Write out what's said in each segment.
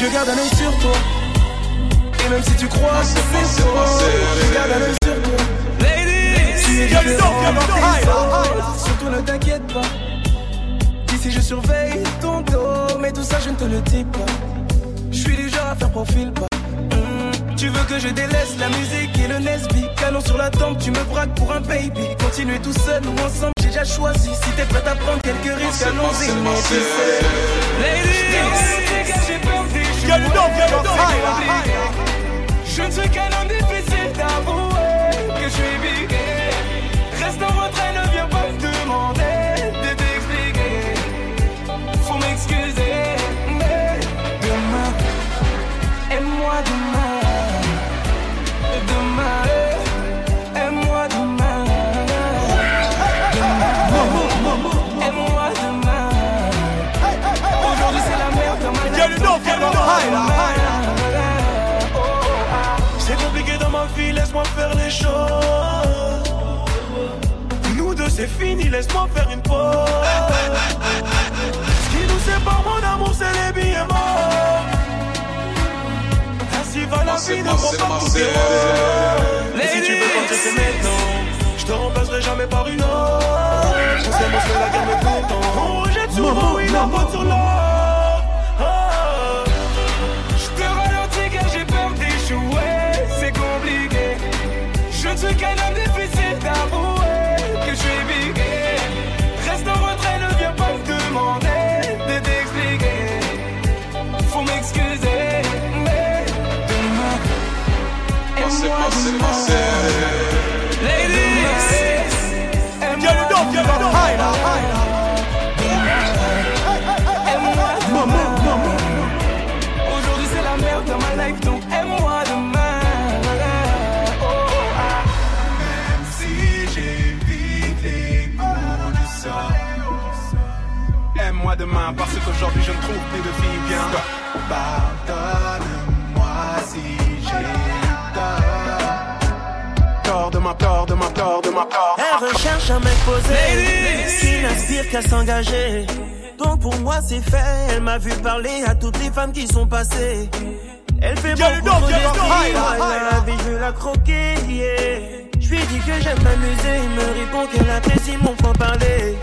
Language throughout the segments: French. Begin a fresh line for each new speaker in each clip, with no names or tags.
Je garde un œil sur toi. Et même si tu crois que c'est faux, je garde un œil sur toi. Ladies, tu es différent, Surtout ne t'inquiète pas. D'ici je surveille ton dos, mais tout ça je ne te le dis pas. Je suis du genre à faire profil pas. Hmm, tu veux que je délaisse la musique et le Nesby? Canon sur la tempe, tu me braques pour un baby Continuer tout seul ou ensemble, j'ai déjà choisi Si t'es prête à prendre quelques risques, allons-y Mais tu sais Ladies, j'ai peur Je ne suis qu'un homme difficile d'avouer Que je suis big Reste en retrait, ne c'est fini, laisse-moi faire une pause Ce qui nous sépare mon amour c'est les billets morts ainsi va la vie, ne prends pas rôles. Et si tu veux partir, c'est maintenant. Je te remplacerai jamais par une autre. On s'aime, on se fait la guerre, mais content. On rejette souvent, oui, la faute sur l'or.
Qu'aujourd'hui je ne trouve plus de filles bien.
Pardonne-moi si j'ai tort.
Tort de ma tort de ma tort de ma tort.
Elle recherche un mec posé qui n'aspire qu'à s'engager. Donc pour moi c'est fait. Elle m'a vu parler à toutes les femmes qui sont passées. Elle fait beaucoup trop d'esprit. La vie je la croquer. yeah. Je lui dis que j'aime m'amuser. Il me répond qu'elle apprécie mon franc parler.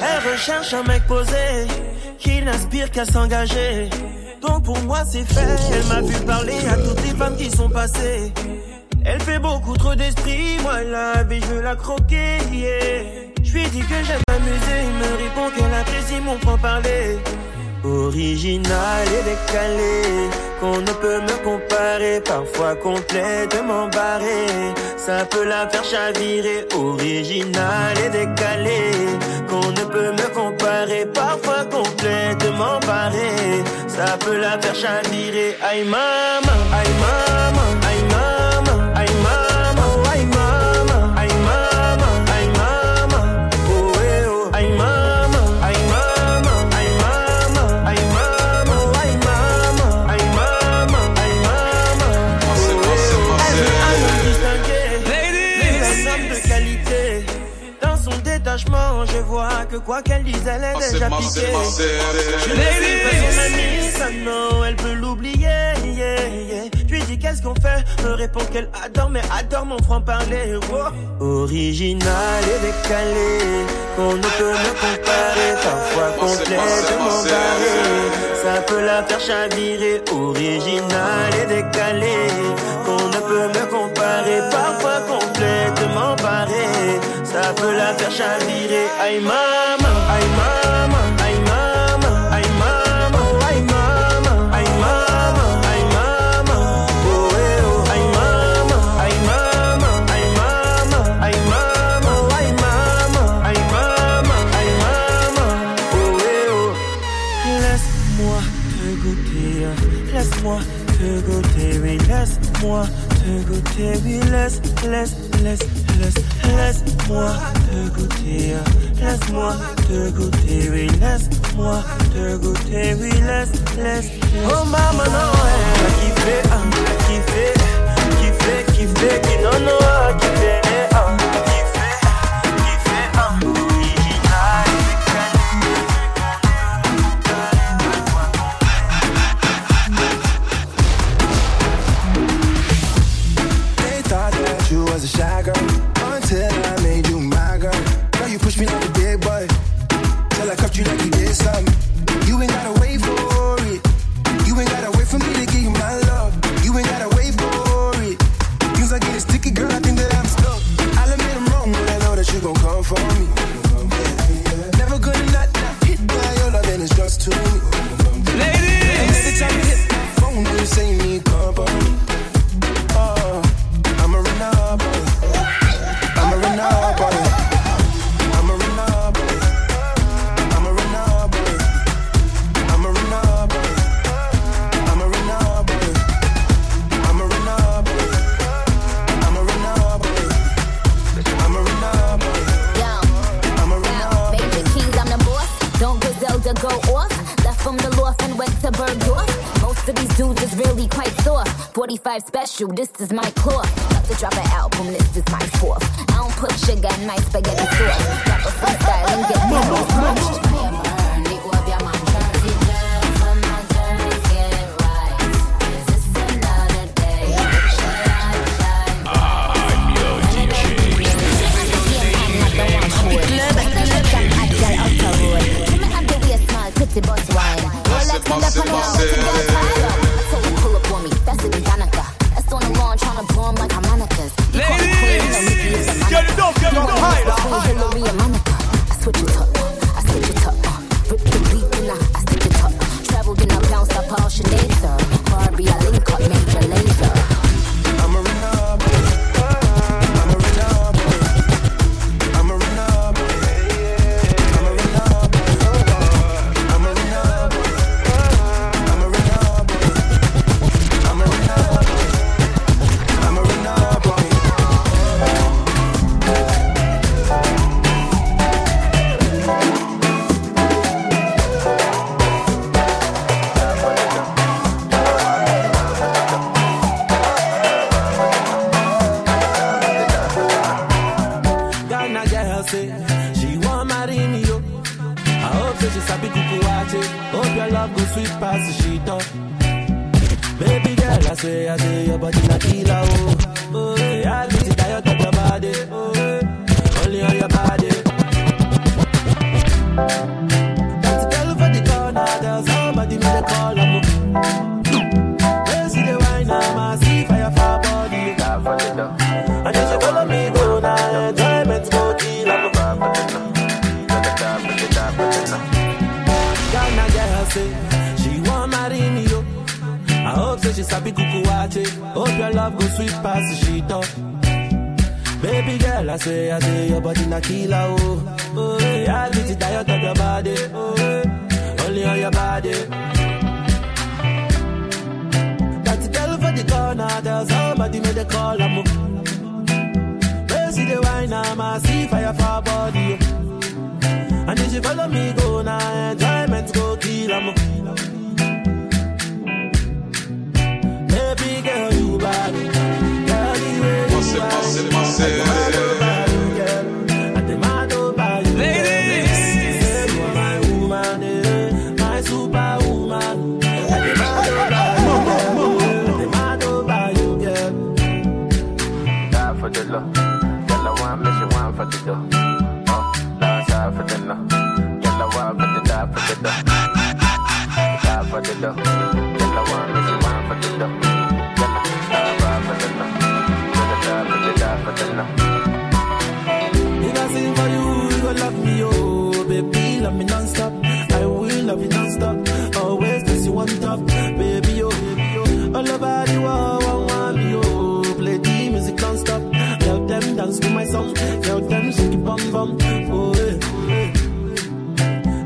Elle recherche un mec posé qui n'aspire qu'à s'engager. Donc pour moi c'est fait. Elle m'a vu parler à toutes les femmes qui sont passées. Elle fait beaucoup trop d'esprit, moi la vie je veux la croquer. yeah. Je lui dis que j'aime m'amuser, il me répond qu'elle apprécie mon franc parler. Original et décalé, qu'on ne peut me comparer, parfois complètement barré. Ça peut la faire chavirer, original et décalé, qu'on ne peut me comparer, parfois complètement barré. Ça peut la faire chavirer, aïe maman, aïe maman, qu'elle dise, elle est déjà piquée. Je ne suis pas son amie, ça non, elle peut l'oublier. yeah, yeah. Je lui dis qu'est-ce qu'on fait, me répond qu'elle adore, mais adore mon franc-parler. oh. Original et décalé, qu'on ne peut me comparer, parfois complètement barré. Ça peut la faire chavirer, original et décalé, qu'on ne peut me comparer, parfois complètement barré. Ça peut la faire chavirer, aïe maman, aïe goûter, oui, laisse-moi te goûter, oui, laisse, laisse, laisse, laisse, laisse-moi te goûter, laisse-moi te goûter, oui, laisse-moi te goûter, oui, laisse, laisse, Oh maman, non, elle a kiffé, ah, kiffé, kiffé, kiffé, qui non, non, ah, kiffé,
45 special, this is my cloth. About to drop an album, this is my fourth. I don't put sugar in my spaghetti sauce.
Say she want marry me yo. I hope say she sabi kuku wache. Hope your love go sweet past the sheet up. Baby girl, I say, I say your body na killer oh. Oh, sweet past the sheet up. Baby girl, I say, I say your body na killer oh. Oh, yeah, I it tired of your body. Oh, only on your body. That girl for the corner, tell somebody make the call, I'm Where see the wine, I'm a see fire for body. oh. And if you follow me, If I sing for you, you gon' love me, oh Baby, love me non-stop I will love you non-stop Always place you on top Baby, oh, oh All over the world, want me, oh Play the music non-stop them dance to my song Tell them shake it bum bum Oh, eh, oh, eh.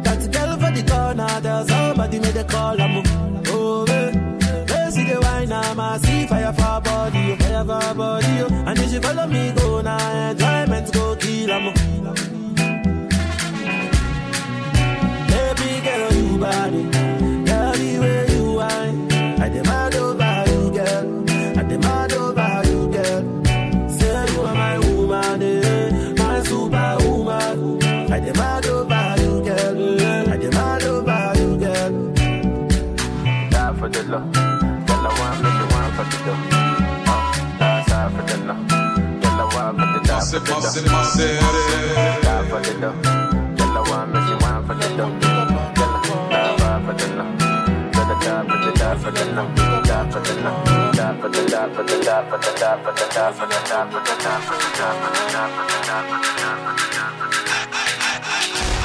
That girl for the corner Tell somebody make the call, I'm eh They see the wine, I'm a see fire for body, fire for body. And if she follow me, go now, enjoyment go kill, I'm Baby girl, you body, girl, the way you whine, I demand over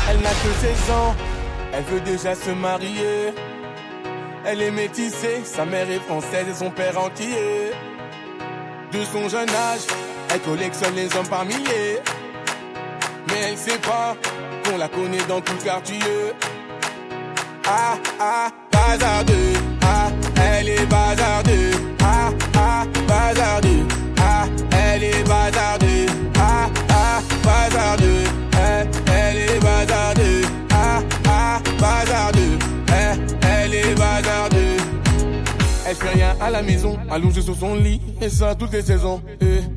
Elle n'a que 16 ans, elle veut déjà se marier. Elle est métissée, sa mère est française et son père entier. De son jeune âge, elle collectionne les hommes par milliers mais elle sait pas qu'on la connaît dans tout le quartier. Ah, ah, bazardeux, ah, elle est bazardeux, ah, ah, bazardeux, ah, elle est bazardeux, ah, ah, bazardeux, elle, elle est bazardeux, ah, ah, bazardeux, elle, elle est bazardeux. Elle fait rien à la maison, allongée sur son lit, et ça toutes les saisons. Eh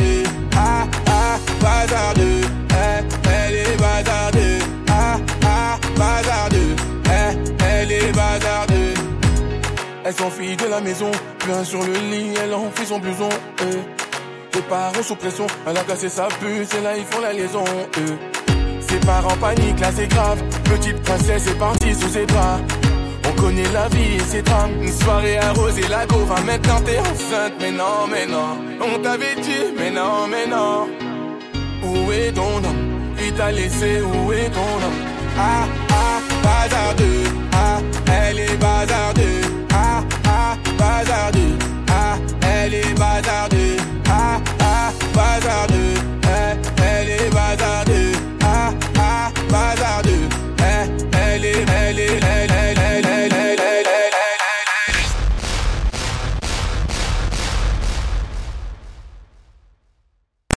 Ah ah, bazardeux, eh, elle est bazardeux. Ah ah, bazardeux, eh, elle est bazardeux. Elle s'enfuit de la maison, plein sur le lit, elle enfuit son blouson. Eh. Parents sous pression, elle a cassé sa puce et là ils font la liaison. Ses parents paniquent, là c'est grave. Petite princesse est partie sous ses bras. On connaît la vie et ses drames. Une soirée arrosée, la go maintenant t'es enceinte. Mais non, mais non, on t'avait dit, mais non, mais non. Où est ton homme? Il t'a laissé, où est ton homme? Ah,